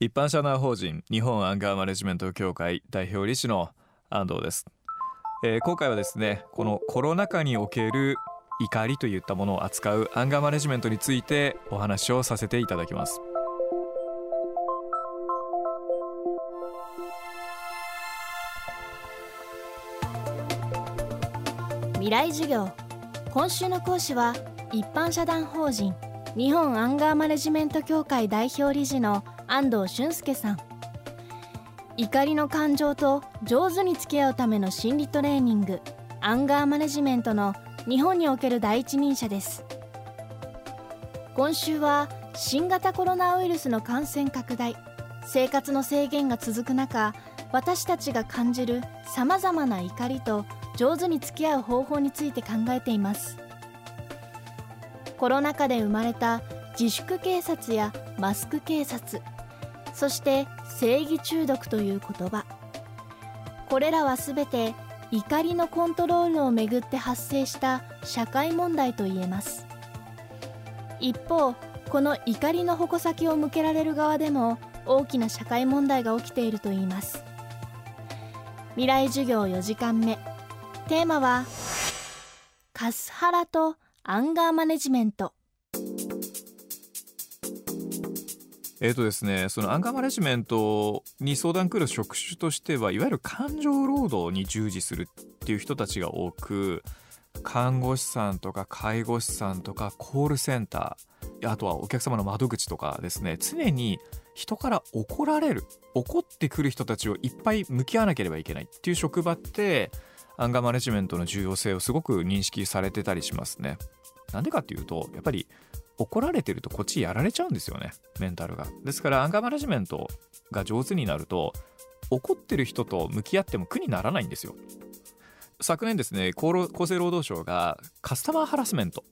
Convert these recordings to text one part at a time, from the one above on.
一般社団法人日本アンガーマネジメント協会代表理事の安藤です、えー、今回はですねこのコロナ禍における怒りといったものを扱うアンガーマネジメントについてお話をさせていただきます。未来授業。今週の講師は一般社団法人日本アンガーマネジメント協会代表理事の安藤俊介さん。怒りの感情と上手に付き合うための心理トレーニングアンガーマネジメントの日本における第一人者です。今週は新型コロナウイルスの感染拡大生活の制限が続く中私たちが感じるさまざまな怒りと上手に付き合う方法について考えています。コロナ禍で生まれた自粛警察やマスク警察そして正義中毒という言葉。これらは全て怒りのコントロールをめぐって発生した社会問題といえます。一方この怒りの矛先を向けられる側でも大きな社会問題が起きているといいます。未来授業4時間目。テーマはカスハラとアンガーマネジメント。えーとですね、そのアンガーマネジメントに相談来る職種としてはいわゆる感情労働に従事するっていう人たちが多く看護師さんとか介護士さんとかコールセンターあとはお客様の窓口とかですね常に人から怒られる怒ってくる人たちをいっぱい向き合わなければいけないっていう職場ってアンガーマネジメントの重要性をすごく認識されてたりしますね。なんでかっていうとやっぱり怒られてるとこっちやられちゃうんですよねメンタルが。ですからアンガーマネジメントが上手になると怒ってる人と向き合っても苦にならないんですよ。昨年ですね厚生労働省がカスタマーハラスメント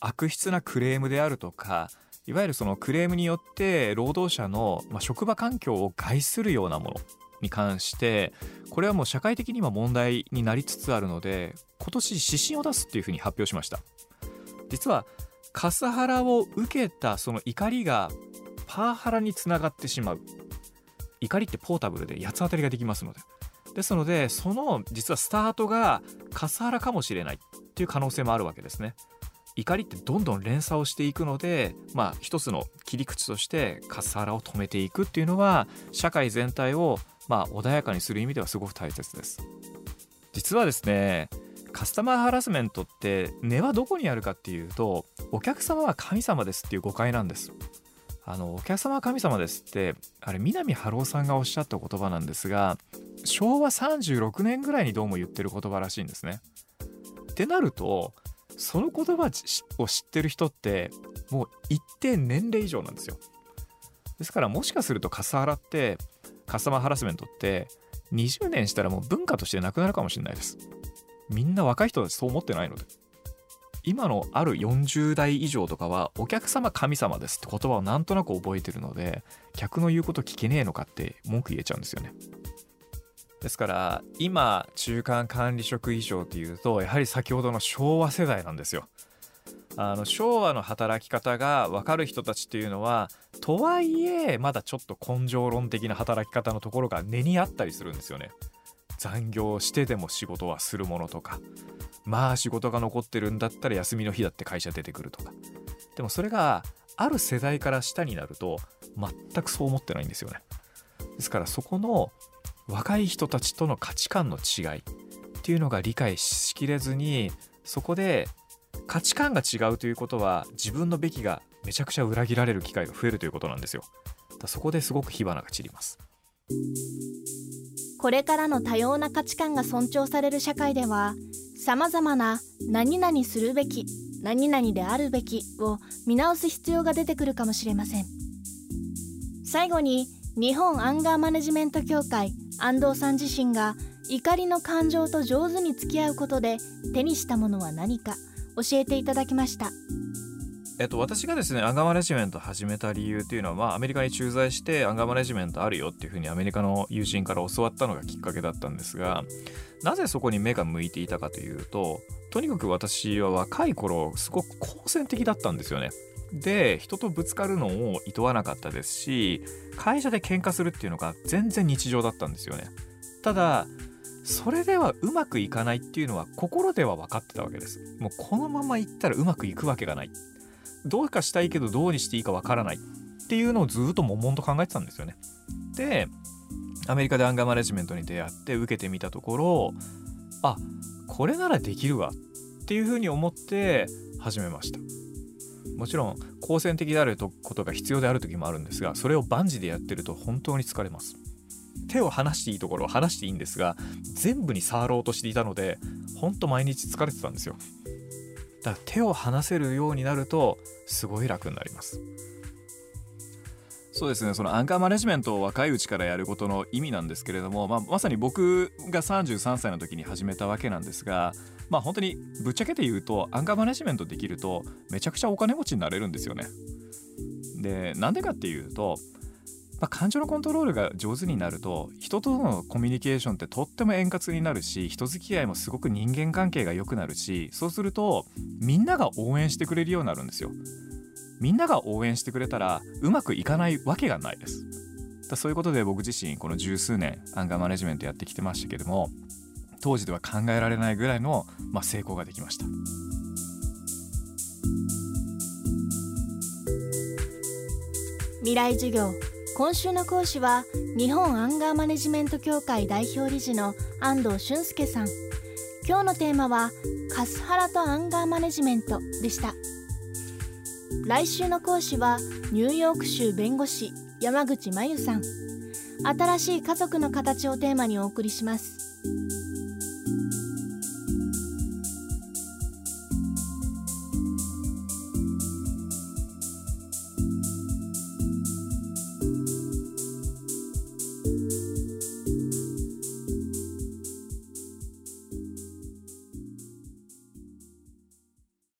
悪質なクレームであるとかいわゆるそのクレームによって労働者の、職場環境を害するようなものに関してこれはもう社会的に今問題になりつつあるので今年指針を出すっていうふうに発表しました。実はカスハラを受けたその怒りがパワハラにつながってしまう。怒りってポータブルで八つ当たりができますので。ですのでその実はスタートがカスハラかもしれないっていう可能性もあるわけですね。怒りってどんどん連鎖をしていくのでまあ一つの切り口としてカスハラを止めていくっていうのは社会全体をまあ穏やかにする意味ではすごく大切です。実はですねカスタマーハラスメントって根はどこにあるかっていうとお客様は神様ですっていう誤解なんです。あのお客様は神様ですってあれ南春夫さんがおっしゃった言葉なんですが昭和36年ぐらいにどうも言ってる言葉らしいんですね。ってなるとその言葉を知ってる人ってもう一定年齢以上なんですよ。ですからもしかするとカスハラってカスタマーハラスメントって20年したらもう文化としてなくなるかもしれないです。みんな若い人たちそう思ってないので。今のある40代以上とかはお客様神様ですって言葉をなんとなく覚えてるので客の言うこと聞けねえのかって文句言えちゃうんですよね。ですから今中間管理職以上っていうとやはり先ほどの昭和世代なんですよ。あの昭和の働き方が分かる人たちっていうのはとはいえまだちょっと根性論的な働き方のところが根にあったりするんですよね。残業してでも仕事はするものとかまあ仕事が残ってるんだったら休みの日だって会社出てくるとか。でもそれがある世代から下になると全くそう思ってないんですよね。ですからそこの若い人たちとの価値観の違いっていうのが理解しきれずにそこで価値観が違うということは自分のべきがめちゃくちゃ裏切られる機会が増えるということなんですよ。だそこですごく火花が散ります。これからの多様な価値観が尊重される社会ではさまざまな何々するべき何々であるべきを見直す必要が出てくるかもしれません。最後に日本アンガーマネジメント協会安藤さん自身が怒りの感情と上手に付き合うことで手にしたものは何か教えていただきました。えっと、私がですねアンガーマネジメント始めた理由っていうのは、まあ、アメリカに駐在してアンガーマネジメントあるよっていうふうにアメリカの友人から教わったのがきっかけだったんですがなぜそこに目が向いていたかというととにかく私は若い頃すごく好戦的だったんですよね。で人とぶつかるのを厭わなかったですし会社で喧嘩するっていうのが全然日常だったんですよね。ただそれではうまくいかないっていうのは心では分かってたわけです。もうこのままいったらうまくいくわけがない。どうかしたいけどどうにしていいか分からないっていうのをずっと悶々と考えてたんですよね。でアメリカでアンガーマネジメントに出会って受けてみたところあこれならできるわっていうふうに思って始めました。もちろん好戦的であることが必要である時もあるんですがそれを万事でやってると本当に疲れます。手を離していいところを離していいんですが全部に触ろうとしていたのでほんと毎日疲れてたんですよ。だから手を離せるようになるとすごい楽になります。そうですね。そのアンカーマネジメントを若いうちからやることの意味なんですけれども、まあ、まさに僕が33歳の時に始めたわけなんですがまあ本当にぶっちゃけて言うとアンカーマネジメントできるとめちゃくちゃお金持ちになれるんですよね。でなんでかっていうとまあ、感情のコントロールが上手になると人とのコミュニケーションってとっても円滑になるし人付き合いもすごく人間関係が良くなるしそうするとみんなが応援してくれるようになるんですよ。みんなが応援してくれたらうまくいかないわけがないです。だそういうことで僕自身この十数年アンガーマネジメントやってきてましたけども当時では考えられないぐらいの、まあ、成功ができました。未来授業今週の講師は日本アンガーマネジメント協会代表理事の安藤俊介さん。今日のテーマはカスハラとアンガーマネジメントでした。来週の講師はニューヨーク州弁護士山口真由さん。新しい家族の形をテーマにお送りします。